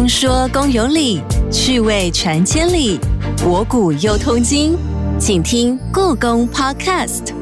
听说公有理，趣味传千里，博古又通今，请听故宫 Podcast。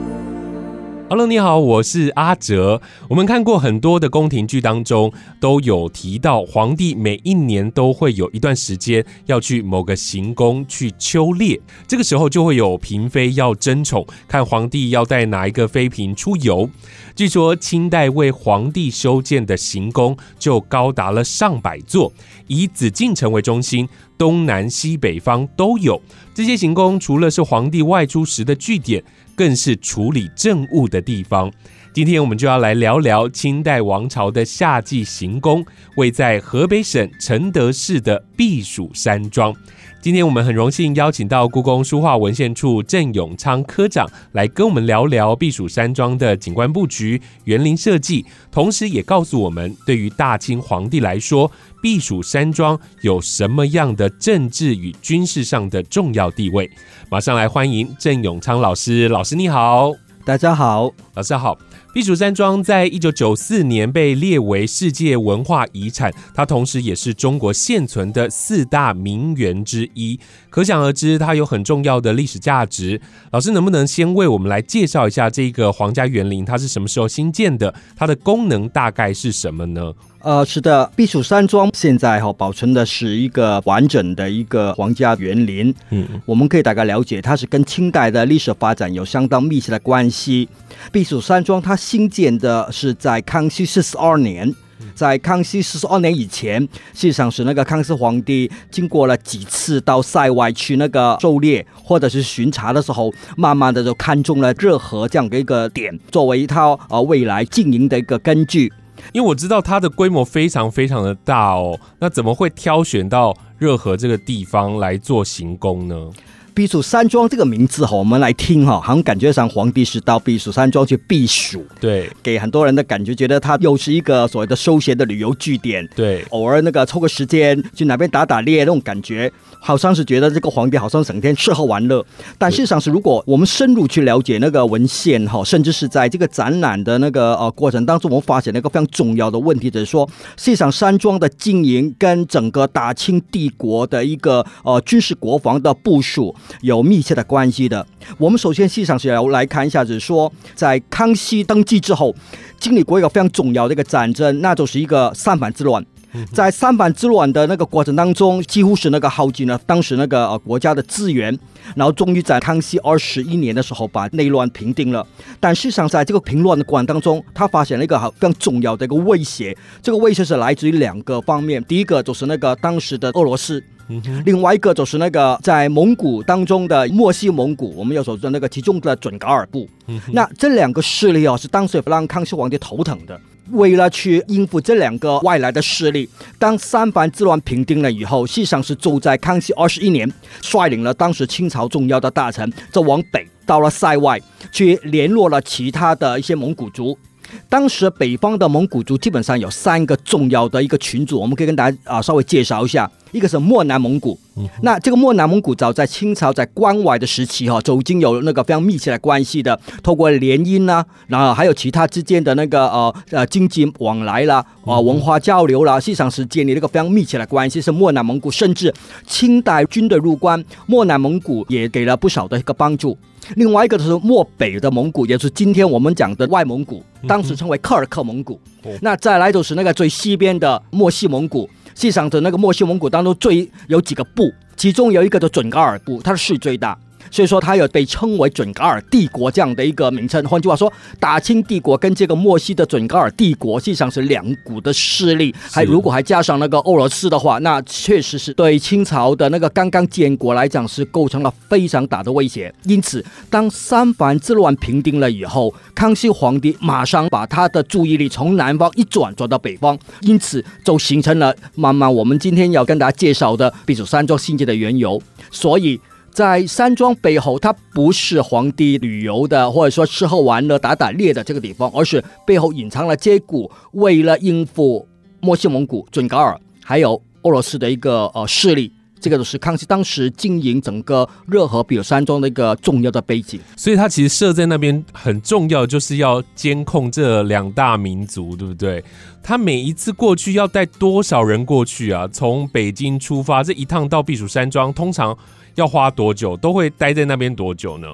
Hello，你好，我是阿哲。我们看过很多的宫廷剧当中，都有提到皇帝每一年都会有一段时间要去某个行宫去秋猎，这个时候就会有嫔妃要争宠，看皇帝要带哪一个妃嫔出游。据说清代为皇帝修建的行宫就高达了上百座，以紫禁城为中心，东南西北方都有。这些行宫除了是皇帝外出时的据点。更是处理政务的地方。今天我们就要来聊聊清代王朝的夏季行宫，位在河北省承德市的避暑山庄。今天我们很荣幸邀请到故宫书画文献处郑永昌科长来跟我们聊聊避暑山庄的景观布局、园林设计，同时也告诉我们，对于大清皇帝来说，避暑山庄有什么样的政治与军事上的重要地位。马上来欢迎郑永昌老师，老师你好，大家好，老师好。避暑山庄在一九九四年被列为世界文化遗产，它同时也是中国现存的四大名园之一，可想而知，它有很重要的历史价值。老师能不能先为我们来介绍一下这个皇家园林，它是什么时候新建的？它的功能大概是什么呢？呃，是的，避暑山庄现在哈保存的是一个完整的一个皇家园林。嗯，我们可以大概了解，它是跟清代的历史发展有相当密切的关系。避暑山庄它新建的是在康熙四十二年，在康熙四十二年以前，实际上是那个康熙皇帝经过了几次到塞外去那个狩猎或者是巡查的时候，慢慢的就看中了热河这样的一个点，作为他呃未来经营的一个根据。因为我知道它的规模非常非常的大哦，那怎么会挑选到热河这个地方来做行宫呢？避暑山庄这个名字哈，我们来听哈，好像感觉上皇帝是到避暑山庄去避暑，对，给很多人的感觉，觉得它又是一个所谓的休闲的旅游据点，对，偶尔那个抽个时间去哪边打打猎那种感觉。好像是觉得这个皇帝好像整天吃喝玩乐，但事实上是，如果我们深入去了解那个文献哈，甚至是在这个展览的那个呃过程当中，我们发现了一个非常重要的问题，就是说，实际上山庄的经营跟整个大清帝国的一个呃军事国防的部署有密切的关系的。我们首先实际上是要来看一下，就是说，在康熙登基之后，经历过一个非常重要的一个战争，那就是一个三藩之乱。在三藩之乱的那个过程当中，几乎是那个耗尽了当时那个呃国家的资源，然后终于在康熙二十一年的时候把内乱平定了。但事实上，在这个平乱的过程当中，他发现了一个非常重要的一个威胁，这个威胁是来自于两个方面。第一个就是那个当时的俄罗斯，另外一个就是那个在蒙古当中的漠西蒙古，我们要说的那个其中的准噶尔部。那这两个势力啊，是当时让康熙皇帝头疼的。为了去应付这两个外来的势力，当三藩之乱平定了以后，实际上是住在康熙二十一年，率领了当时清朝重要的大臣，就往北到了塞外，去联络了其他的一些蒙古族。当时北方的蒙古族基本上有三个重要的一个群组，我们可以跟大家啊稍微介绍一下。一个是漠南蒙古，那这个漠南蒙古早在清朝在关外的时期哈，就已经有那个非常密切的关系的，透过联姻呐，然后还有其他之间的那个呃呃经济往来啦，啊文化交流啦，实际上是建立了一个非常密切的关系。是漠南蒙古，甚至清代军队入关，漠南蒙古也给了不少的一个帮助。另外一个就是漠北的蒙古，也是今天我们讲的外蒙古，当时称为柯尔克蒙古。那再来就是那个最西边的漠西蒙古，实际上的那个漠西蒙古当中最有几个部，其中有一个叫准噶尔部，它的势最大。所以说，它有被称为准噶尔帝国这样的一个名称。换句话说，大清帝国跟这个墨西的准噶尔帝国实际上是两股的势力。还如果还加上那个俄罗斯的话，那确实是对清朝的那个刚刚建国来讲是构成了非常大的威胁。因此，当三藩之乱平定了以后，康熙皇帝马上把他的注意力从南方一转，转到北方，因此就形成了慢慢我们今天要跟大家介绍的避暑山庄兴建的缘由。所以。在山庄背后，它不是皇帝旅游的，或者说吃喝玩乐、打打猎的这个地方，而是背后隐藏了这股为了应付莫西蒙古、准噶尔还有俄罗斯的一个呃势力这个就是康熙当时经营整个热河避暑山庄的一个重要的背景。所以它其实设在那边很重要，就是要监控这两大民族，对不对？他每一次过去要带多少人过去啊？从北京出发这一趟到避暑山庄，通常要花多久？都会待在那边多久呢？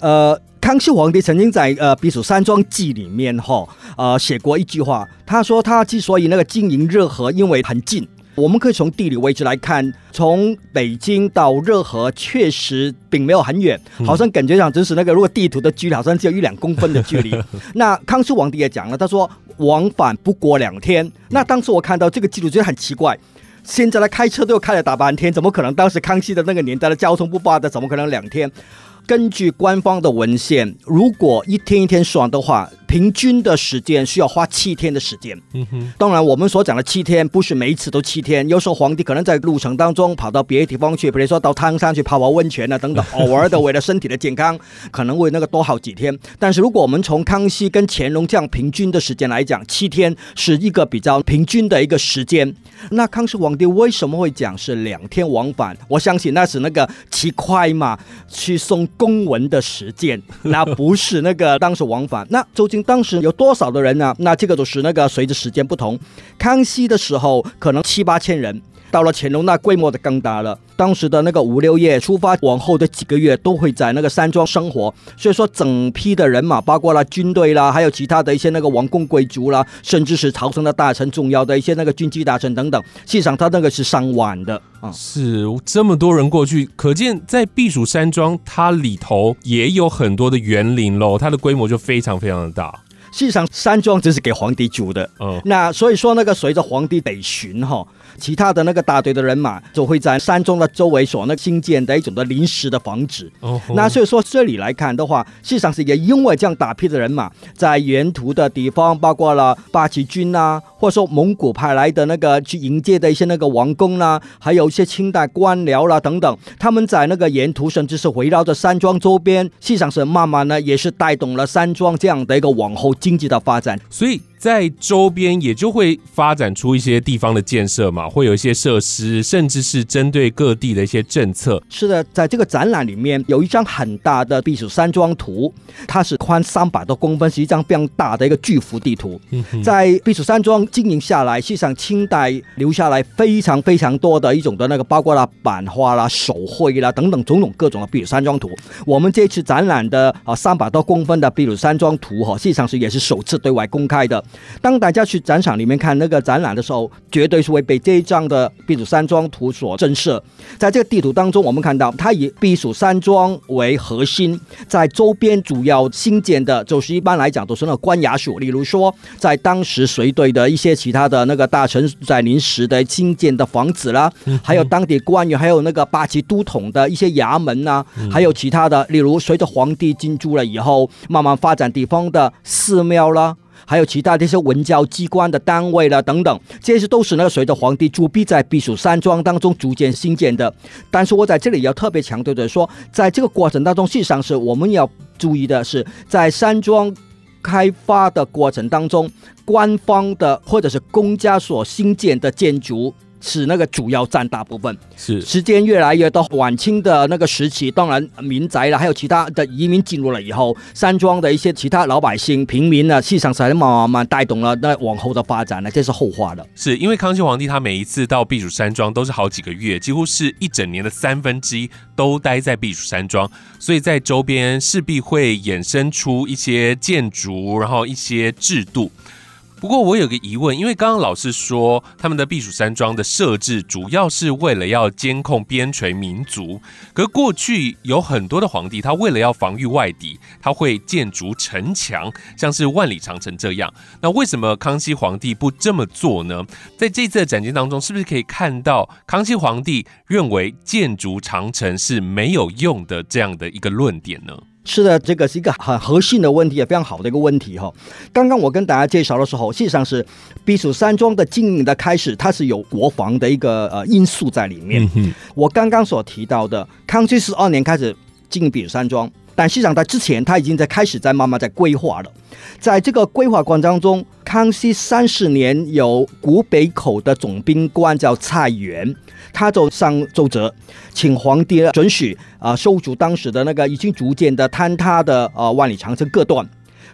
呃，康熙皇帝曾经在呃《避暑山庄记》里面哈呃写过一句话，他说他之所以那个经营热河，因为很近。我们可以从地理位置来看，从北京到热河确实并没有很远，好像感觉上只是那个如果地图的距离好像只有一两公分的距离。那康熙皇帝也讲了，他说往返不过两天。那当时我看到这个记录觉得很奇怪，现在来开车都要开了大半天，怎么可能？当时康熙的那个年代的交通不发达，怎么可能两天？根据官方的文献，如果一天一天算的话，平均的时间需要花七天的时间。嗯哼，当然我们所讲的七天不是每一次都七天，有时候皇帝可能在路程当中跑到别的地方去，比如说到汤山去泡泡温泉啊等等，偶尔的为了身体的健康，可能为那个多好几天。但是如果我们从康熙跟乾隆这样平均的时间来讲，七天是一个比较平均的一个时间。那康熙皇帝为什么会讲是两天往返？我相信那是那个骑快马去送。公文的实践，那不是那个当时往返。那究竟当时有多少的人呢？那这个都是那个随着时间不同。康熙的时候可能七八千人。到了乾隆，那规模的更大了。当时的那个五六月出发，往后的几个月都会在那个山庄生活。所以说，整批的人马，包括了军队啦，还有其他的一些那个王公贵族啦，甚至是朝廷的大臣、重要的一些那个军机大臣等等，实际上他那个是上万的啊。是这么多人过去，可见在避暑山庄，它里头也有很多的园林喽，它的规模就非常非常的大。实际上，山庄只是给皇帝住的。嗯，那所以说，那个随着皇帝北巡哈。其他的那个大队的人马就会在山庄的周围所那新建的一种的临时的房子。哦，那所以说这里来看的话，事实上是也因为这样大批的人马在沿途的地方，包括了八旗军呐，或者说蒙古派来的那个去迎接的一些那个王公啦，还有一些清代官僚啦等等，他们在那个沿途甚至是围绕着山庄周边，实际上是慢慢呢也是带动了山庄这样的一个往后经济的发展。所以。在周边也就会发展出一些地方的建设嘛，会有一些设施，甚至是针对各地的一些政策。是的，在这个展览里面有一张很大的避暑山庄图，它是宽三百多公分，是一张非常大的一个巨幅地图。在避暑山庄经营下来，实际上清代留下来非常非常多的一种的那个，包括了版画啦、手绘啦等等种种各种的避暑山庄图。我们这次展览的啊三百多公分的避暑山庄图哈，实际上是也是首次对外公开的。当大家去展场里面看那个展览的时候，绝对是会被这一张的避暑山庄图所震慑。在这个地图当中，我们看到它以避暑山庄为核心，在周边主要新建的，就是一般来讲都是那个官衙署，例如说在当时随队的一些其他的那个大臣在临时的新建的房子啦，还有当地官员，还有那个八旗都统的一些衙门呐，还有其他的，例如随着皇帝进驻了以后，慢慢发展地方的寺庙啦。还有其他这些文教机关的单位了等等，这些都是那个随着皇帝驻跸在避暑山庄当中逐渐兴建的。但是我在这里要特别强调的说，在这个过程当中，事实上是我们要注意的是，在山庄开发的过程当中，官方的或者是公家所兴建的建筑。是那个主要占大部分，是时间越来越到晚清的那个时期，当然民宅了，还有其他的移民进入了以后，山庄的一些其他老百姓、平民呢，市场才慢慢慢带动了那往后的发展呢，这是后话的。是因为康熙皇帝他每一次到避暑山庄都是好几个月，几乎是一整年的三分之一都待在避暑山庄，所以在周边势必会衍生出一些建筑，然后一些制度。不过我有个疑问，因为刚刚老师说他们的避暑山庄的设置主要是为了要监控边陲民族，可过去有很多的皇帝，他为了要防御外敌，他会建筑城墙，像是万里长城这样。那为什么康熙皇帝不这么做呢？在这次的展件当中，是不是可以看到康熙皇帝认为建筑长城是没有用的这样的一个论点呢？是的，这个是一个很核心的问题，也非常好的一个问题哈。刚刚我跟大家介绍的时候，实际上是避暑山庄的经营的开始，它是有国防的一个呃因素在里面。我刚刚所提到的，康熙十二年开始经营避暑山庄，但实际上在之前，他已经在开始在慢慢在规划了。在这个规划过程当中，康熙三十年，有古北口的总兵官叫蔡元，他就上奏折，请皇帝准许啊收足当时的那个已经逐渐的坍塌的呃万里长城各段。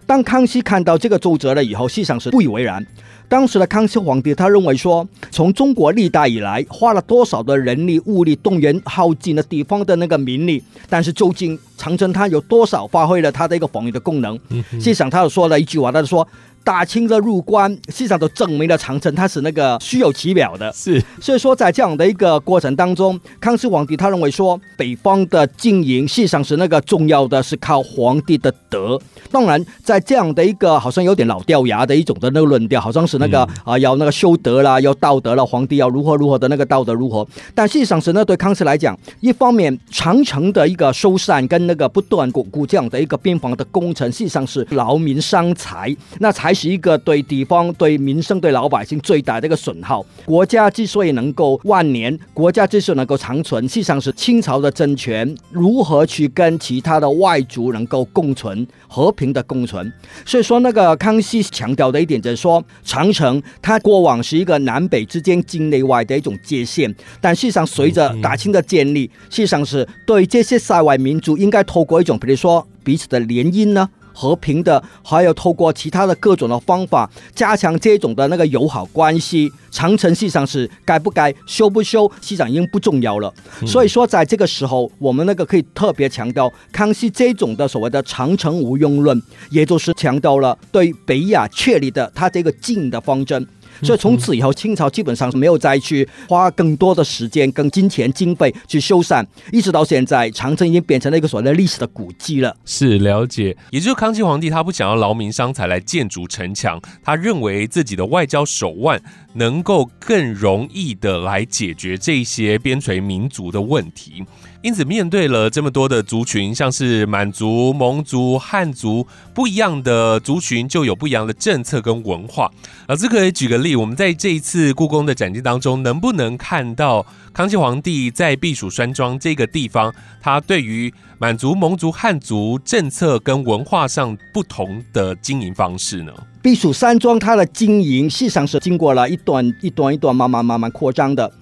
当康熙看到这个奏折了以后，实际上是不以为然。当时的康熙皇帝他认为说，从中国历代以来花了多少的人力物力动员耗尽了地方的那个民力，但是究竟长城它有多少发挥了它的一个防御的功能？实际上他就说了一句话，他就说。大清的入关，实际上都证明了长城它是那个虚有其表的。是，所以说在这样的一个过程当中，康熙皇帝他认为说，北方的经营实际上是那个重要的是靠皇帝的德。当然，在这样的一个好像有点老掉牙的一种的那个论调，好像是那个啊要那个修德啦，要道德了，皇帝要如何如何的那个道德如何。但事实际上是呢，对康熙来讲，一方面长城的一个修缮跟那个不断巩固这样的一个边防的工程，实际上是劳民伤财，那是一个对地方、对民生、对老百姓最大的一个损耗。国家之所以能够万年，国家之所以能够长存，实际上是清朝的政权如何去跟其他的外族能够共存、和平的共存。所以说，那个康熙强调的一点就是说，长城它过往是一个南北之间境内外的一种界限，但事实上随着大清的建立，实际上是对这些塞外民族应该透过一种，比如说彼此的联姻呢。和平的，还有透过其他的各种的方法加强这种的那个友好关系。长城实际上是该不该修不修，实际上已经不重要了。所以说，在这个时候，我们那个可以特别强调康熙这种的所谓的长城无用论，也就是强调了对北亚确立的他这个进的方针。所以从此以后，清朝基本上是没有再去花更多的时间、跟金钱、经费去修缮，一直到现在，长城已经变成了一个所谓的历史的古迹了。是了解，也就是康熙皇帝他不想要劳民伤财来建筑城墙，他认为自己的外交手腕能够更容易的来解决这些边陲民族的问题。因此，面对了这么多的族群，像是满族、蒙族、汉族，不一样的族群就有不一样的政策跟文化。老师可以举个例，我们在这一次故宫的展厅当中，能不能看到康熙皇帝在避暑山庄这个地方，他对于满族、蒙族、汉族政策跟文化上不同的经营方式呢？避暑山庄它的经营，实际上是经过了一段一段一段慢慢慢慢扩张的。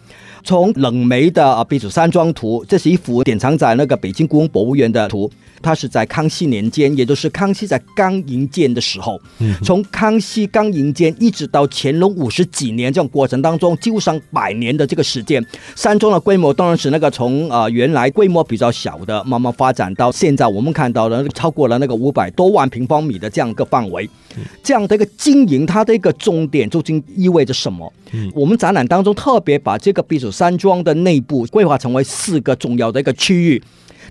从冷梅的啊避暑山庄图，这是一幅典藏在那个北京故宫博物院的图。它是在康熙年间，也就是康熙在刚营建的时候。嗯，从康熙刚营建一直到乾隆五十几年这种过程当中，几乎上百年的这个时间，山庄的规模当然是那个从啊原来规模比较小的，慢慢发展到现在我们看到的超过了那个五百多万平方米的这样一个范围。这样的一个经营，它的一个重点究竟意味着什么？嗯，我们展览当中特别把这个避暑山庄的内部规划成为四个重要的一个区域。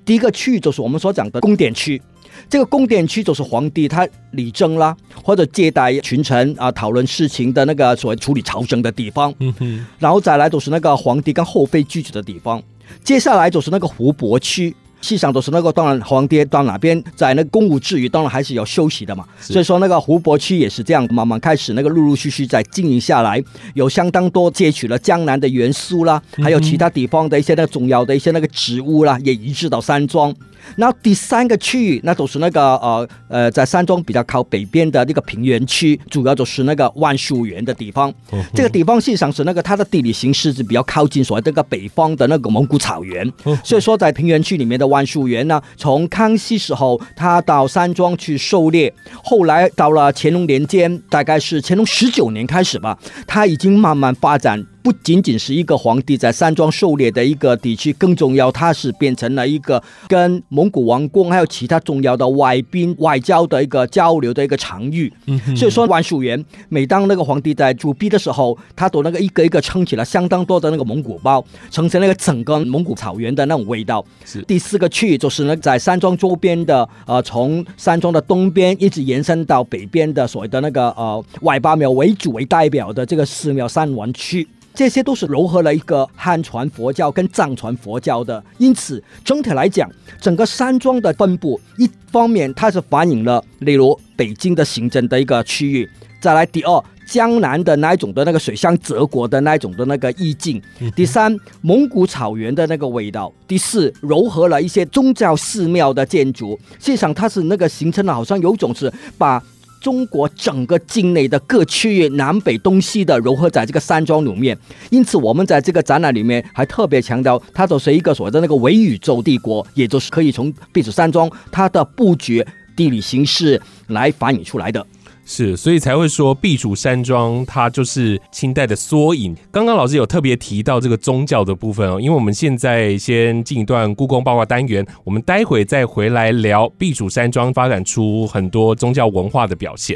第一个区域就是我们所讲的宫殿区，这个宫殿区就是皇帝他理政啦，或者接待群臣啊、讨论事情的那个所谓处理朝政的地方。嗯哼，然后再来就是那个皇帝跟后妃居住的地方，接下来就是那个湖泊区。实际上都是那个，当然皇帝到哪边在那公务之余，当然还是要休息的嘛。所以说那个湖泊区也是这样，慢慢开始那个陆陆续续在经营下来，有相当多借取了江南的元素啦，还有其他地方的一些那个重要的一些那个植物啦，也移植到山庄。那第三个区域，那都是那个呃呃，在山庄比较靠北边的那个平原区，主要就是那个万树园的地方。这个地方实际上是那个它的地理形势是比较靠近所谓这个北方的那个蒙古草原，所以说在平原区里面的万树园呢，从康熙时候他到山庄去狩猎，后来到了乾隆年间，大概是乾隆十九年开始吧，他已经慢慢发展。不仅仅是一个皇帝在山庄狩猎的一个地区，更重要，它是变成了一个跟蒙古王宫还有其他重要的外宾外交的一个交流的一个场域。嗯所以说，万树园每当那个皇帝在驻跸的时候，他都那个一个一个撑起了相当多的那个蒙古包，呈现那个整个蒙古草原的那种味道。是第四个区域就是呢，在山庄周边的呃，从山庄的东边一直延伸到北边的所谓的那个呃外八庙为主为代表的这个寺庙山王区。这些都是糅合了一个汉传佛教跟藏传佛教的，因此整体来讲，整个山庄的分布，一方面它是反映了例如北京的行政的一个区域，再来第二江南的那一种的那个水乡泽国的那一种的那个意境，第三蒙古草原的那个味道，第四糅合了一些宗教寺庙的建筑，实际上它是那个形成了好像有种是把。中国整个境内的各区域南北东西的融合在这个山庄里面。因此，我们在这个展览里面还特别强调，它就是一个所谓的那个伪宇宙帝国，也就是可以从避暑山庄它的布局、地理形势来反映出来的。是，所以才会说避暑山庄它就是清代的缩影。刚刚老师有特别提到这个宗教的部分哦，因为我们现在先进一段故宫八卦单元，我们待会再回来聊避暑山庄发展出很多宗教文化的表现。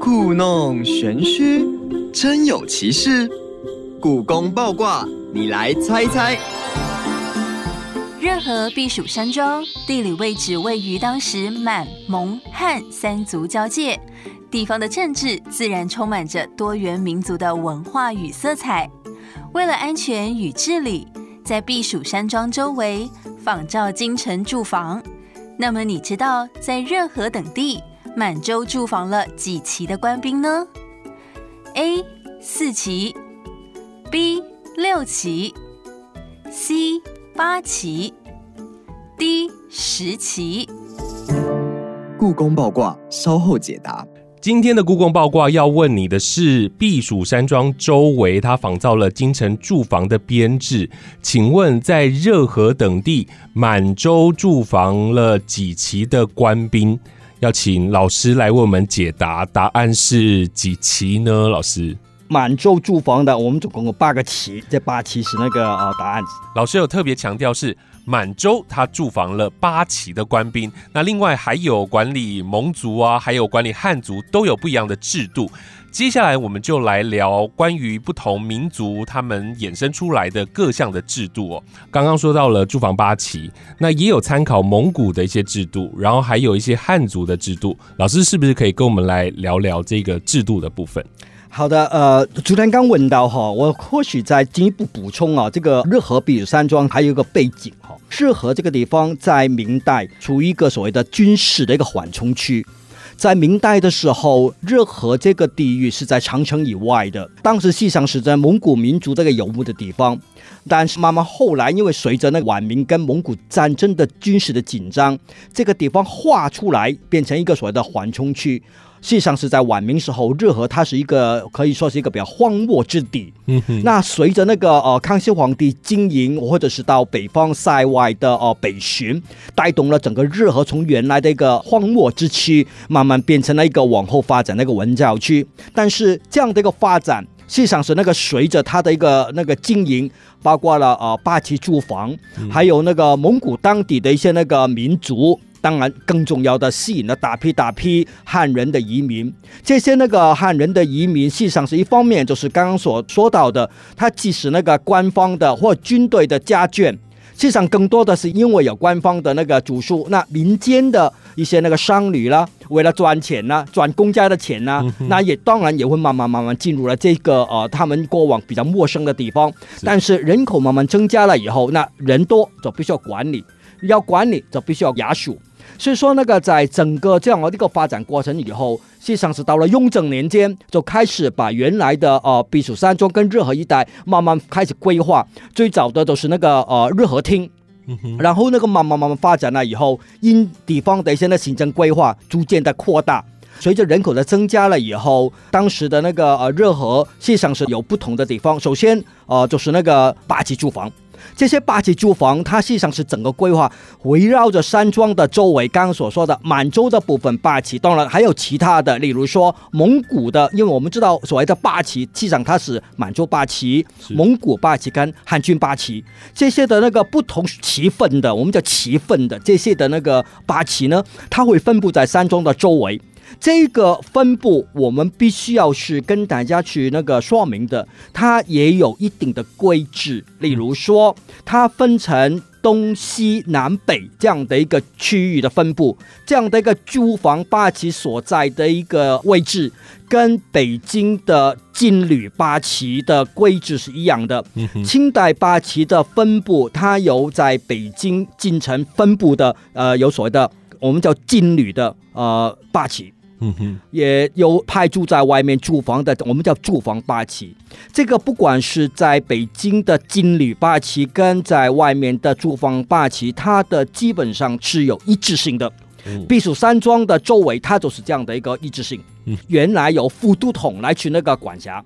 故弄玄虚，真有其事。故宫八卦，你来猜猜。热河避暑山庄地理位置位于当时满、蒙、汉三族交界，地方的政治自然充满着多元民族的文化与色彩。为了安全与治理，在避暑山庄周围仿照京城住房。那么，你知道在热河等地满洲驻防了几旗的官兵呢？A. 四旗，B. 六旗，C. 八旗，D 十旗。故宫报卦稍后解答。今天的故宫报卦要问你的是避暑山庄周围，它仿造了京城住房的编制。请问在热河等地满洲驻防了几旗的官兵？要请老师来为我们解答，答案是几旗呢？老师？满洲驻防的，我们总共有八个旗，这八旗是那个呃答案。老师有特别强调是满洲，他驻防了八旗的官兵。那另外还有管理蒙族啊，还有管理汉族，都有不一样的制度。接下来我们就来聊关于不同民族他们衍生出来的各项的制度哦。刚刚说到了驻防八旗，那也有参考蒙古的一些制度，然后还有一些汉族的制度。老师是不是可以跟我们来聊聊这个制度的部分？好的，呃，昨天刚问到哈，我或许再进一步补充啊，这个热河避暑山庄还有一个背景哈，热河这个地方在明代处于一个所谓的军事的一个缓冲区，在明代的时候，热河这个地域是在长城以外的，当时实际上是在蒙古民族这个游牧的地方，但是慢慢后来因为随着那晚明跟蒙古战争的军事的紧张，这个地方划出来变成一个所谓的缓冲区。实际上是在晚明时候，热河它是一个可以说是一个比较荒漠之地。嗯哼。那随着那个呃康熙皇帝经营，或者是到北方塞外的呃北巡，带动了整个热河从原来的一个荒漠之区，慢慢变成了一个往后发展的一个文教区。但是这样的一个发展，实际上是那个随着它的一个那个经营，包括了呃八旗驻防，还有那个蒙古当地的一些那个民族。当然，更重要的吸引了大批大批汉人的移民。这些那个汉人的移民，实际上是一方面，就是刚刚所说到的，他即使那个官方的或军队的家眷，实际上更多的是因为有官方的那个主数，那民间的一些那个商旅啦，为了赚钱呐，赚公家的钱呐，那也当然也会慢慢慢慢进入了这个呃他们过往比较陌生的地方。但是人口慢慢增加了以后，那人多就必须要管理，要管理就必须要衙署。所以说，那个在整个这样的一个发展过程以后，实际上是到了雍正年间，就开始把原来的呃避暑山庄跟热河一带慢慢开始规划。最早的都是那个呃热河厅，然后那个慢慢慢慢发展了以后，因地方的一些的行政规划逐渐的扩大，随着人口的增加了以后，当时的那个呃热河实际上是有不同的地方。首先呃就是那个八旗住房。这些八旗住房，它实际上是整个规划围绕着山庄的周围。刚刚所说的满洲的部分八旗，当然还有其他的，例如说蒙古的，因为我们知道所谓的八旗，实际上它是满洲八旗、蒙古八旗跟汉军八旗这些的那个不同旗分的，我们叫旗分的这些的那个八旗呢，它会分布在山庄的周围。这个分布我们必须要是跟大家去那个说明的，它也有一定的规制。例如说，它分成东西南北这样的一个区域的分布，这样的一个住房八旗所在的一个位置，跟北京的金缕八旗的规制是一样的。清代八旗的分布，它有在北京京城分布的，呃，有所谓的我们叫金缕的呃八旗。嗯哼，也有派驻在外面驻防的，我们叫驻防八旗。这个不管是在北京的金旅八旗，跟在外面的驻防八旗，它的基本上是有一致性的。嗯避暑山庄的周围，它就是这样的一个一致性嗯。原来有副都统来去那个管辖。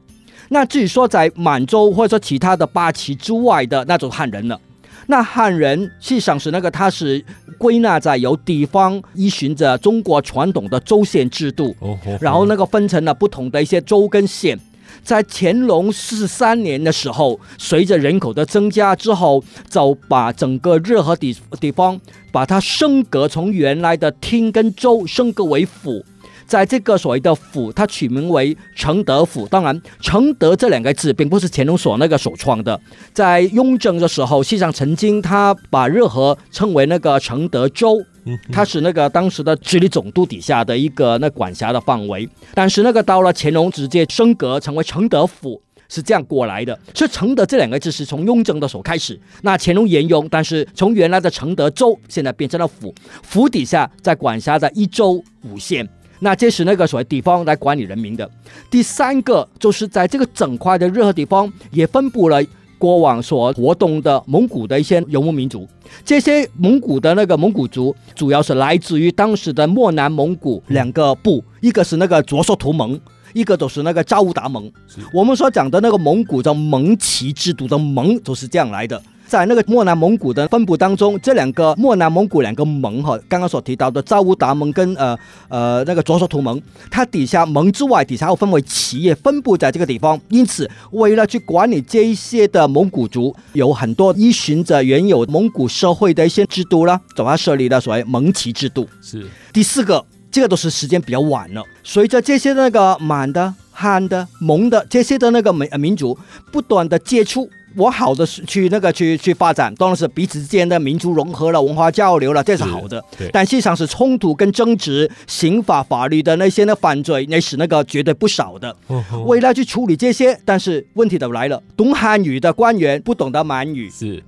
那至于说在满洲或者说其他的八旗之外的那种汉人了，那汉人实际上是那个他是归纳在由地方依循着中国传统的州县制度，然后那个分成了不同的一些州跟县。在乾隆四十三年的时候，随着人口的增加之后，就把整个热河地地方把它升格，从原来的厅跟州升格为府。在这个所谓的府，它取名为承德府。当然，承德这两个字并不是乾隆所那个首创的，在雍正的时候，实际上曾经他把热河称为那个承德州。嗯它是那个当时的直隶总督底下的一个那管辖的范围，但是那个到了乾隆直接升格成为承德府。是这样过来的，所以承德这两个字是从雍正的时候开始，那乾隆沿用，但是从原来的承德州现在变成了府，府底下在管辖的一州五县，那这是那个所谓地方来管理人民的。第三个就是在这个整块的热河地方也分布了过往所活动的蒙古的一些游牧民族，这些蒙古的那个蒙古族，主要是来自于当时的漠南蒙古两个部，一个是那个卓硕图盟。一个就是那个扎乌达盟，我们所讲的那个蒙古叫蒙旗制度的蒙，就是这样来的。在那个漠南蒙古的分布当中，这两个漠南蒙古两个盟哈，刚刚所提到的扎乌达蒙跟呃呃那个卓硕图盟，它底下蒙之外，底下又分为企业分布在这个地方。因此，为了去管理这一些的蒙古族，有很多依循着原有蒙古社会的一些制度啦，总要设立了所谓蒙旗制度。是第四个，这个都是时间比较晚了。随着这些那个满的、汉的、蒙的这些的那个民呃民族不断的接触。我好的是去那个去去发展，当然是彼此之间的民族融合了、文化交流了，这是好的。对但实际上是冲突跟争执、刑法法律的那些的犯罪，那是那个绝对不少的。为了去处理这些，但是问题都来了，懂汉语的官员不懂得满语，是嗯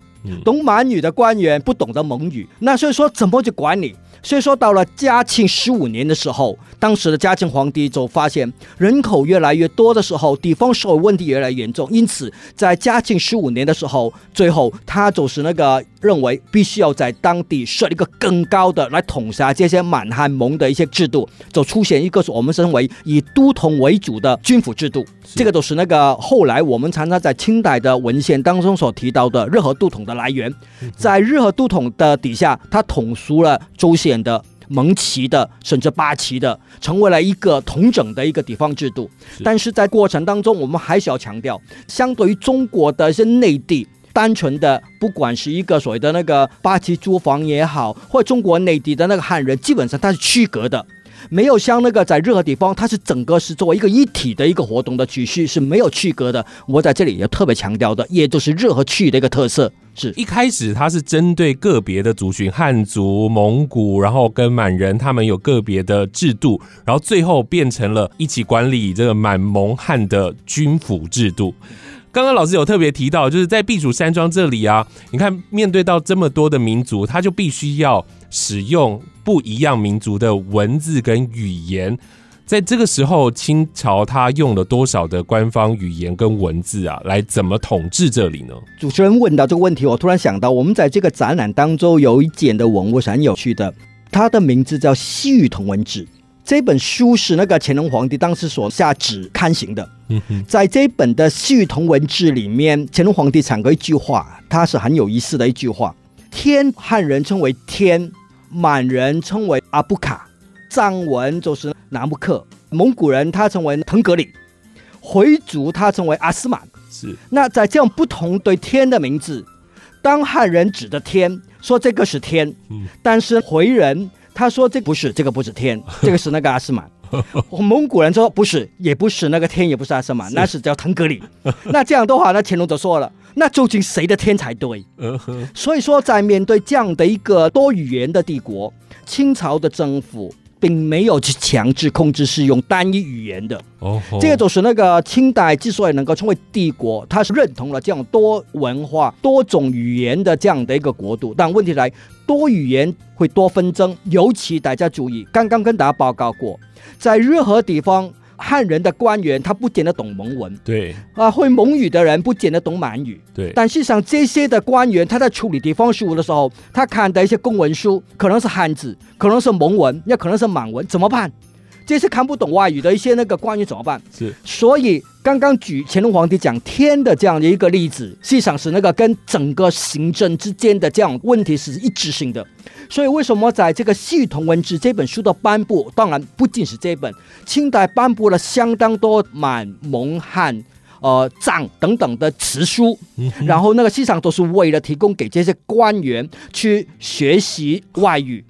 懂满语的官员不懂得蒙语，那所以说怎么去管理？所以说到了嘉庆十五年的时候，当时的嘉庆皇帝就发现人口越来越多的时候，地方社会问题越来越严重，因此在嘉庆十五年的时候，最后他就是那个认为必须要在当地设立一个更高的来统辖这些满汉蒙的一些制度，就出现一个我们称为以都统为主的军府制度。这个都是那个后来我们常常在清代的文献当中所提到的热河都统的来源。在热河都统的底下，他统属了州县的。蒙旗的，甚至八旗的，成为了一个统整的一个地方制度。是但是在过程当中，我们还是要强调，相对于中国的一些内地，单纯的不管是一个所谓的那个八旗租房也好，或中国内地的那个汉人，基本上它是区隔的。没有像那个在任何地方，它是整个是作为一个一体的一个活动的曲序是没有区隔的。我在这里也特别强调的，也就是热河区域的一个特色。一开始它是针对个别的族群，汉族、蒙古，然后跟满人他们有个别的制度，然后最后变成了一起管理这个满蒙汉的军府制度。刚刚老师有特别提到，就是在避暑山庄这里啊，你看面对到这么多的民族，他就必须要使用不一样民族的文字跟语言。在这个时候，清朝他用了多少的官方语言跟文字啊，来怎么统治这里呢？主持人问到这个问题，我突然想到，我们在这个展览当中有一件的文物是很有趣的，它的名字叫《西域同文志》。这本书是那个乾隆皇帝当时所下旨刊行的。在这本的《西域同文志》里面，乾隆皇帝讲过一句话，它是很有意思的一句话：天汉人称为天，满人称为阿布卡，藏文就是纳木克，蒙古人他称为腾格里，回族他称为阿斯满。是那在这样不同对天的名字，当汉人指的天说这个是天，嗯但是回人他说这不是，这个不是天，这个是那个阿斯满。蒙古人说不是，也不是那个天，也不是阿斯满，那是叫腾格里。那这样的话，那乾隆就说了，那究竟谁的天才对？所以说，在面对这样的一个多语言的帝国，清朝的政府并没有去强制控制使用单一语言的。哦，这个就是那个清代之所以能够成为帝国，它是认同了这样多文化、多种语言的这样的一个国度。但问题来，多语言会多纷争，尤其大家注意，刚刚跟大家报告过，在任何地方汉人的官员他不见得懂蒙文对啊，会蒙语的人不见得懂满语。对，但事实上，这些的官员他在处理地方事务的时候，他看的一些公文书可能是汉字，可能是蒙文，也可能是满文，怎么办？这些看不懂外语的一些那个官员怎么办？是所以刚刚举乾隆皇帝讲天的这样的一个例子，实际上是那个跟整个行政之间的这样问题是一致性的。所以为什么在这个《系统文字》这本书的颁布，当然不仅是这本，清代颁布了相当多满蒙汉。呃，藏等等的词书，然后那个实际上都是为了提供给这些官员去学习外语，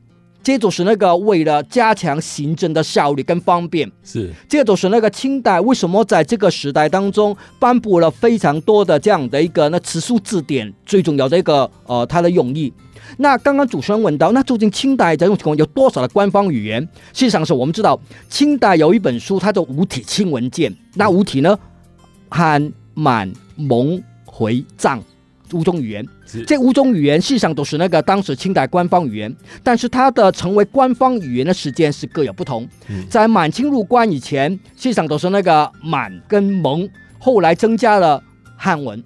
这就是那个为了加强行政的效率跟方便。是这都是那个清代为什么在这个时代当中颁布了非常多的这样的一个那词书字典，最重要的一个呃它的用意。那刚刚主持人问到，那究竟清代这种情况有多少的官方语言？事实际上是我们知道，清代有一本书，它叫五体清文件。那五体呢，汉、满、蒙、回、藏五种语言。这五种语言实际上都是那个当时清代官方语言，但是它的成为官方语言的时间是各有不同。嗯在满清入关以前，实际上都是那个满跟蒙，后来增加了汉文。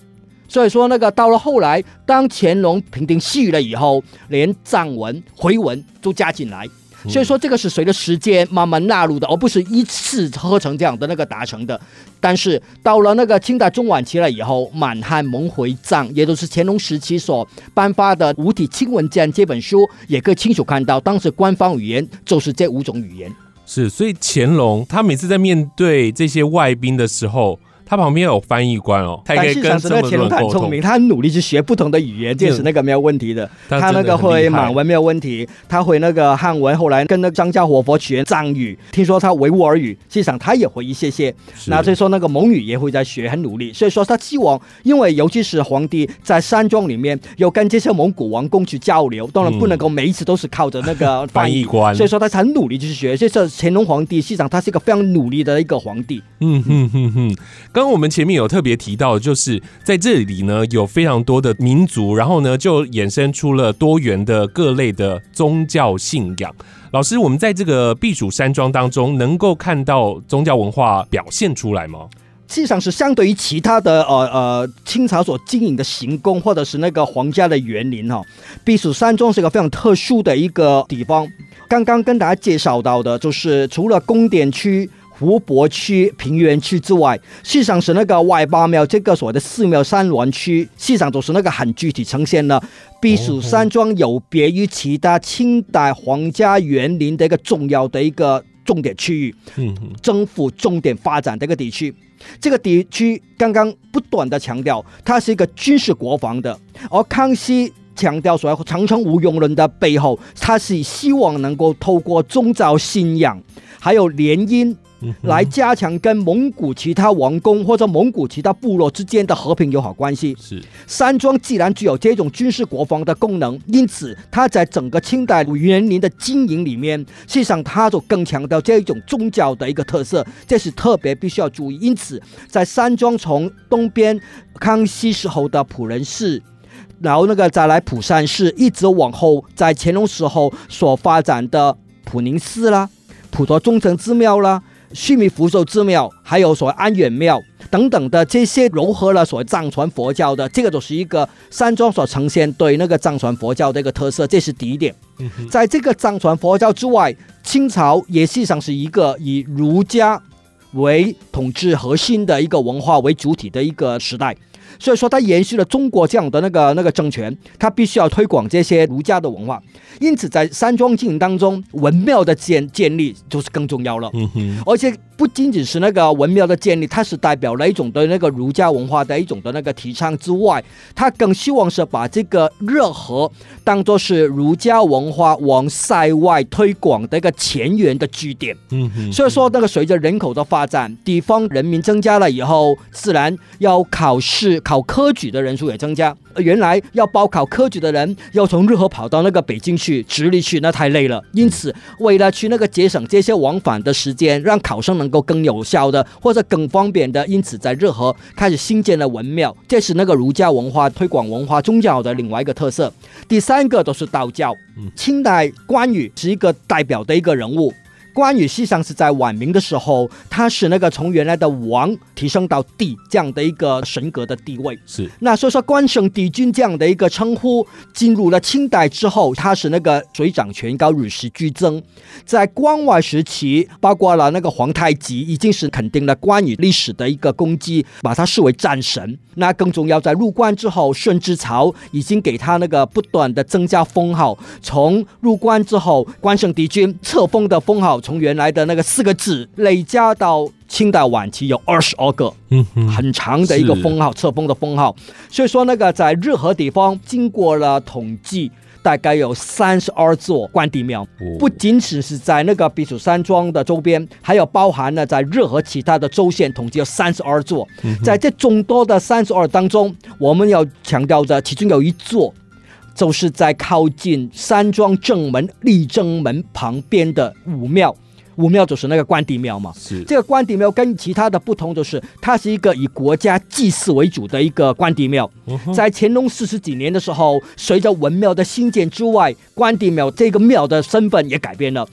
所以说，那个到了后来，当乾隆平定西域了以后，连藏文、回文都加进来。所以说，这个是随着时间慢慢纳入的，而不是一次喝成这样的那个达成的。但是到了那个清代中晚期了以后，满汉蒙回藏，也就是乾隆时期所颁发的五体清文件这本书，也可以清楚看到，当时官方语言就是这五种语言。是，所以乾隆他每次在面对这些外宾的时候，他旁边有翻译官哦，他也跟这么多那个乾隆人沟通。他很聪明，。他很努力去学不同的语言，这是那个没有问题的。他那个会满文没有问题，他会那个汉文，后来跟那个张家活佛学藏语，听说他维吾尔语，实际上他也会一些些。那所以说那个蒙语也会在学，很努力。所以说他希望，因为尤其是皇帝在山庄里面有跟这些蒙古王公去交流，当然不能够每一次都是靠着那个翻译官所以说他很努力去学。所以说乾隆皇帝实际上他是一个非常努力的一个皇帝。嗯哼哼哼，刚我们前面有特别提到，就是在这里呢有非常多的民族，然后呢就衍生出了多元的各类的宗教信仰。老师，我们在这个避暑山庄当中，能够看到宗教文化表现出来吗？实际上是相对于其他的呃呃清朝所经营的行宫或者是那个皇家的园林哈、避暑山庄是一个非常特殊的一个地方。刚刚跟大家介绍到的，就是除了宫殿区、湖泊区、平原区之外，实际上是那个外八庙这个所谓的寺庙山峦区，实际上都是那个很具体呈现了避暑山庄有别于其他清代皇家园林的一个重要的一个重点区域。嗯哼，征服重点发展的一个地区。这个地区刚刚不断的强调，它是一个军事国防的，而康熙。强调说长城无用论的背后，他是希望能够透过宗教信仰，还有联姻，来加强跟蒙古其他王公或者蒙古其他部落之间的和平友好关系。是山庄既然具有这种军事国防的功能，因此它在整个清代园林的经营里面，实际上它就更强调这一种宗教的一个特色，这是特别必须要注意。因此，在山庄从东边康熙时候的普仁寺。然后那个再来普善寺，一直往后，在乾隆时候所发展的普宁寺啦、普陀忠诚之庙啦、须弥福寿寺庙，还有所谓安远庙等等的这些融合了所谓藏传佛教的，这个就是一个山庄所呈现对那个藏传佛教的一个特色，这是第一点。在这个藏传佛教之外，清朝也实际上是一个以儒家为统治核心的一个文化为主体的一个时代。所以说，它延续了中国这样的那个那个政权，它必须要推广这些儒家的文化。因此，在山庄经营当中，文庙的建建立就是更重要了。嗯哼，而且不仅仅是那个文庙的建立，它是代表了一种的那个儒家文化的一种的那个提倡之外，它更希望是把这个热河当做是儒家文化往塞外推广的一个前沿的据点。嗯哼，所以说，那个随着人口的发展，地方人民增加了以后，自然要考试考科举的人数也增加。呃原来要报考科举的人要从日和跑到那个北京去，直隶去，那太累了。因此，为了去那个节省这些往返的时间，让考生能够更有效的或者更方便的，因此在日和开始新建了文庙，这是那个儒家文化推广文化宗教的另外一个特色。第三个都是道教，清代关羽是一个代表的一个人物。关羽实际上是在晚明的时候，他是那个从原来的王提升到帝这样的一个神格的地位。是那所以说关圣帝君这样的一个称呼，进入了清代之后，他是那个水涨船高，与时俱增。在关外时期，包括了那个皇太极，已经是肯定了关羽历史的一个功绩，把他视为战神。那更重要，在入关之后，顺治朝已经给他那个不断的增加封号，从入关之后，关圣帝君册封的封号，从原来的那个四个字累加到清代晚期有二十二个。很长的一个封号，册封的封号。所以说，那个在日和地方，经过了统计，大概有三十二座关帝庙。哦不仅只是在那个避暑山庄的周边，还有包含了在任何其他的州县，统计有三十二座。在这众多的三十二当中，我们要强调的，其中有一座。就是在靠近山庄正门立正门旁边的武庙，武庙就是那个关帝庙嘛。是这个关帝庙跟其他的不同，就是它是一个以国家祭祀为主的一个关帝庙。在乾隆四十几年的时候，随着文庙的兴建之外，关帝庙这个庙的身份也改变了。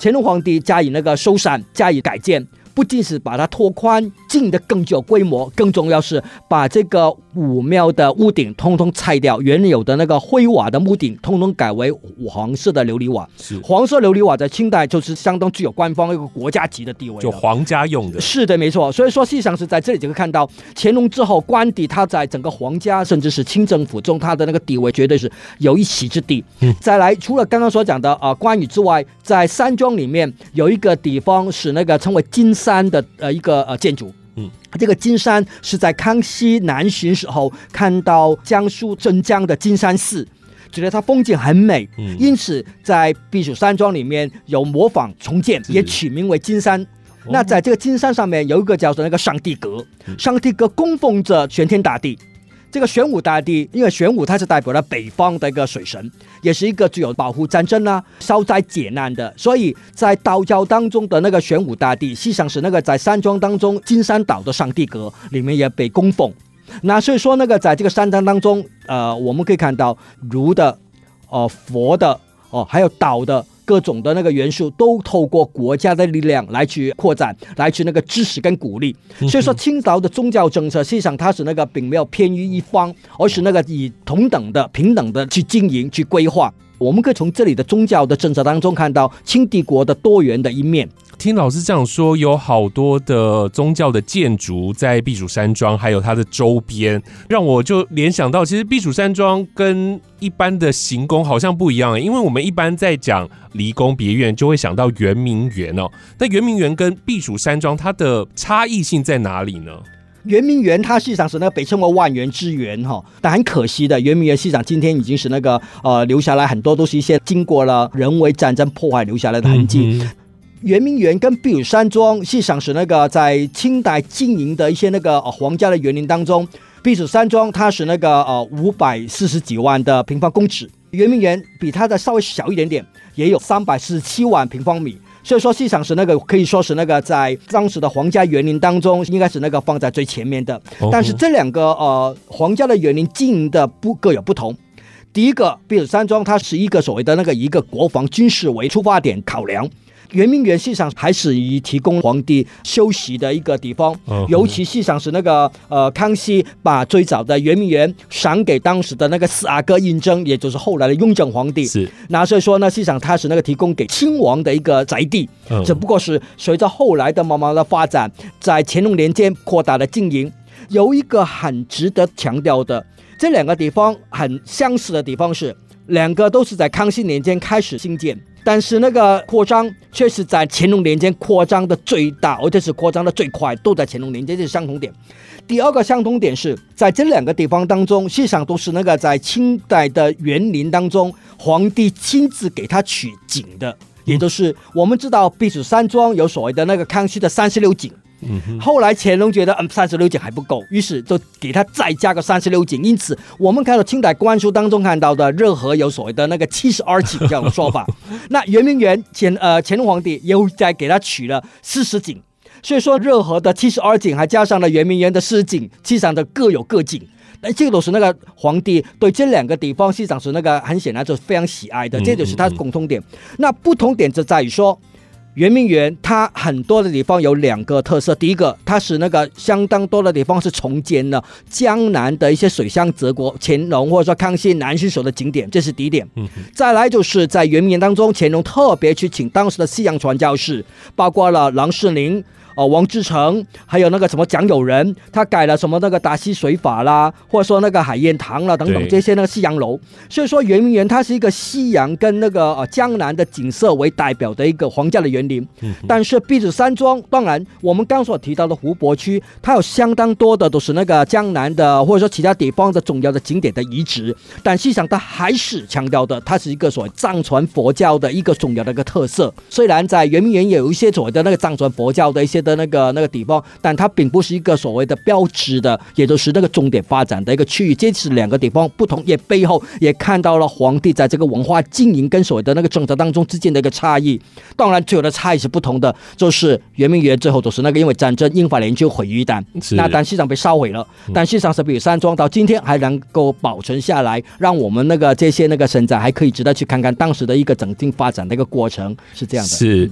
乾隆皇帝加以那个修缮，加以改建。不仅是把它拓宽，进的更具有规模，更重要是把这个武庙的屋顶通通拆掉，原有的那个灰瓦的屋顶通通改为黄色的琉璃瓦。是，黄色琉璃瓦在清代就是相当具有官方一个国家级的地位，就皇家用的，是的，没错。所以说，实际上是在这里就可以看到，乾隆之后，官邸它在整个皇家甚至是清政府中，它的那个地位绝对是有一席之地。嗯再来，除了刚刚所讲的啊、呃关羽之外，在山庄里面有一个地方是那个称为金山的呃一个呃建筑。嗯，这个金山是在康熙南巡时候看到江苏镇江的金山寺。觉得它风景很美，嗯因此在避暑山庄里面有模仿重建，也取名为金山。哦那在这个金山上面有一个叫做那个上帝阁，嗯上帝阁供奉着玄天大帝。这个玄武大帝，因为玄武他是代表了北方的一个水神，也是一个具有保护战争啊、消灾解难的，所以在道教当中的那个玄武大帝，实际上是那个在山庄当中金山岛的上帝阁里面也被供奉。那所以说，那个在这个山庄当中，呃，我们可以看到儒的、哦、佛的、哦还有道的各种的那个元素，都透过国家的力量来去扩展，来去那个支持跟鼓励。所以说，清朝的宗教政策实际上它是那个并没有偏于一方，而是那个以同等的、平等的去经营、去规划。我们可以从这里的宗教的政策当中看到清帝国的多元的一面。听老师这样说，有好多的宗教的建筑在避暑山庄，还有它的周边，让我就联想到，其实避暑山庄跟一般的行宫好像不一样，因为我们一般在讲离宫别院，就会想到圆明园哦。那圆明园跟避暑山庄它的差异性在哪里呢？圆明园它实际上是那个被称为万园之园哈，但很可惜的，圆明园实际上今天已经是那个呃留下来很多都是一些经过了人为战争破坏留下来的痕迹。嗯圆明园跟避暑山庄实际上是那个在清代经营的一些那个、呃、皇家的园林当中，避暑山庄它是那个呃五百四十几万的平方公尺，圆明园比它的稍微小一点点，也有三百四十七万平方米。所以说，实际上是那个可以说是那个在当时的皇家园林当中，应该是那个放在最前面的。哦但是这两个呃皇家的园林经营的不各有不同。第一个避暑山庄，它是一个所谓的那个一个国防军事为出发点考量。圆明园实际上还是以提供皇帝休息的一个地方，嗯尤其实际上是那个呃康熙把最早的圆明园赏给当时的那个四阿哥胤禛，也就是后来的雍正皇帝。是那所以说呢，实际上它是那个提供给亲王的一个宅地，嗯只不过是随着后来的慢慢的发展，在乾隆年间扩大了经营。有一个很值得强调的，这两个地方很相似的地方是，两个都是在康熙年间开始兴建，但是那个扩张却是在乾隆年间扩张的最大，而且是扩张的最快，都在乾隆年间，这是相同点。第二个相同点是在这两个地方当中，实际上都是那个在清代的园林当中，皇帝亲自给他取景的，也就是我们知道避暑山庄有所谓的那个康熙的三十六景。嗯，后来乾隆觉得嗯三十六景还不够，于是就给他再加个三十六景。因此，我们看到清代官书当中看到的热河有所谓的那个七十二景这样的说法。那圆明园乾呃乾隆皇帝又再给他取了四十景，所以说热河的七十二景还加上了圆明园的四十景，其实上的各有各景。那这个都是那个皇帝对这两个地方，实际上是那个很显然就是非常喜爱的，嗯这就是他的共通点。那不同点就在于说，圆明园它很多的地方有两个特色，第一个，它是那个相当多的地方是重建了江南的一些水乡泽国、乾隆或者说康熙南巡守的景点，这是第一点。嗯再来就是在圆明园当中，乾隆特别去请当时的西洋传教士，包括了郎世宁。哦，王志成，还有那个什么蒋友仁，他改了什么那个达西水法啦，或者说那个海晏堂啦等等这些那个西洋楼，所以说圆明园它是一个西洋跟那个呃江南的景色为代表的一个皇家的园林。但是避暑山庄，当然我们刚所提到的湖泊区，它有相当多的都是那个江南的或者说其他地方的重要的景点的遗址，但实际上它还是强调的，它是一个所谓藏传佛教的一个重要的一个特色。虽然在圆明园也有一些所谓的那个藏传佛教的一些的那个那个地方，但它并不是一个所谓的标志的，也就是那个重点发展的一个区域。这是两个地方不同，也背后也看到了皇帝在这个文化经营跟所谓的那个政策当中之间的一个差异。当然，最后的差异是不同的，就是圆明园最后都是那个因为战争英法联军毁于一旦，那但实际上被烧毁了，但事实上是比如山庄到今天还能够保存下来，让我们那个这些那个省长还可以值得去看看当时的一个整体发展的一个过程，是这样的。是。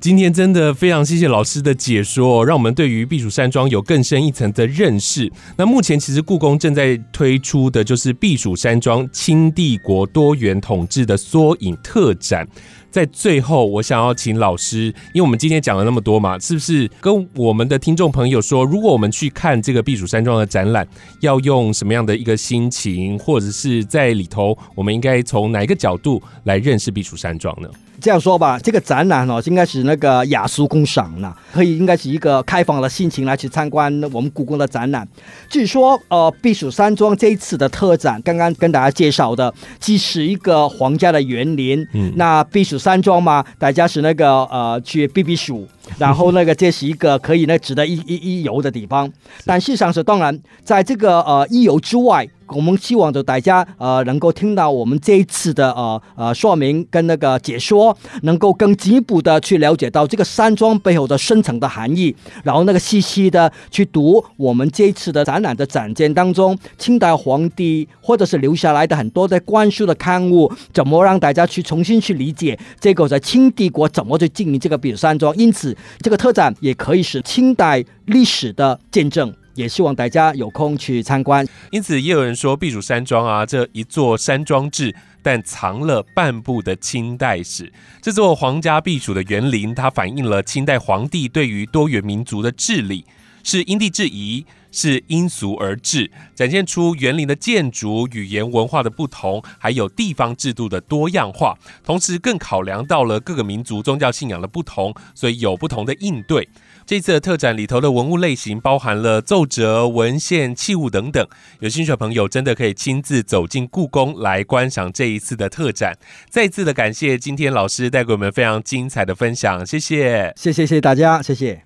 今天真的非常谢谢老师的解说，让我们对于避暑山庄有更深一层的认识。那目前其实故宫正在推出的就是避暑山庄清帝国多元统治的缩影特展。在最后，我想要请老师，因为我们今天讲了那么多嘛，是不是跟我们的听众朋友说，如果我们去看这个避暑山庄的展览，要用什么样的一个心情，或者是在里头，我们应该从哪一个角度来认识避暑山庄呢？这样说吧，这个展览哦，应该是那个雅俗共赏呢，可以应该是一个开放的心情来去参观我们故宫的展览。据说呃，避暑山庄这一次的特展，刚刚跟大家介绍的，既是一个皇家的园林，嗯那避暑山庄嘛，大家是那个呃去避避暑。然后那个这是一个可以呢值得一一一游的地方，但事实上是当然，在这个呃一游之外，我们希望着大家呃能够听到我们这一次的呃呃说明跟那个解说，能够更进一步的去了解到这个山庄背后的深层的含义，然后那个细细的去读我们这一次的展览的展件当中，清代皇帝或者是留下来的很多的官书的刊物，怎么让大家去重新去理解这个在清帝国怎么去经营这个避暑山庄，因此这个特展也可以是清代历史的见证。也希望大家有空去参观。因此，也有人说避暑山庄啊，这一座山庄制，但藏了半部的清代史。这座皇家避暑的园林，它反映了清代皇帝对于多元民族的治理，是因地制宜，是因俗而治，展现出园林的建筑、语言、文化的不同，还有地方制度的多样化。同时，更考量到了各个民族宗教信仰的不同，所以有不同的应对。这次的特展里头的文物类型包含了奏折、文献、器物等等，有兴趣的朋友真的可以亲自走进故宫来观赏这一次的特展。再次的感谢今天老师带给我们非常精彩的分享，谢谢。谢谢谢谢大家，谢谢。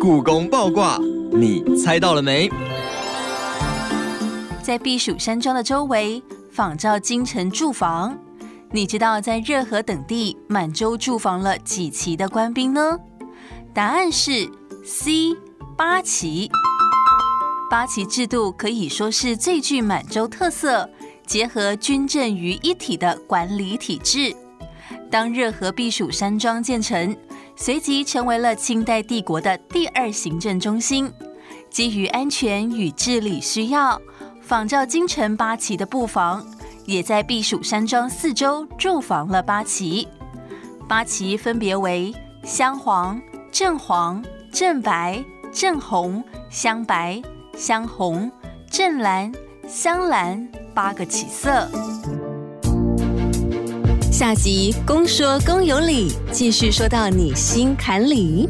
故宫爆卦，你猜到了没？在避暑山庄的周围仿照京城住房，你知道在热河等地满洲驻防了几旗的官兵呢？答案是 C 八旗。八旗制度可以说是最具满洲特色，结合军政于一体的管理体制。当热河避暑山庄建成，随即成为了清代帝国的第二行政中心。基于安全与治理需要，仿照京城八旗的布防，也在避暑山庄四周驻防了八旗。八旗分别为镶黄、正黄、正白、正红、镶白、镶红、正蓝、镶蓝八个旗色。下集公说公有理，继续说到你心坎里。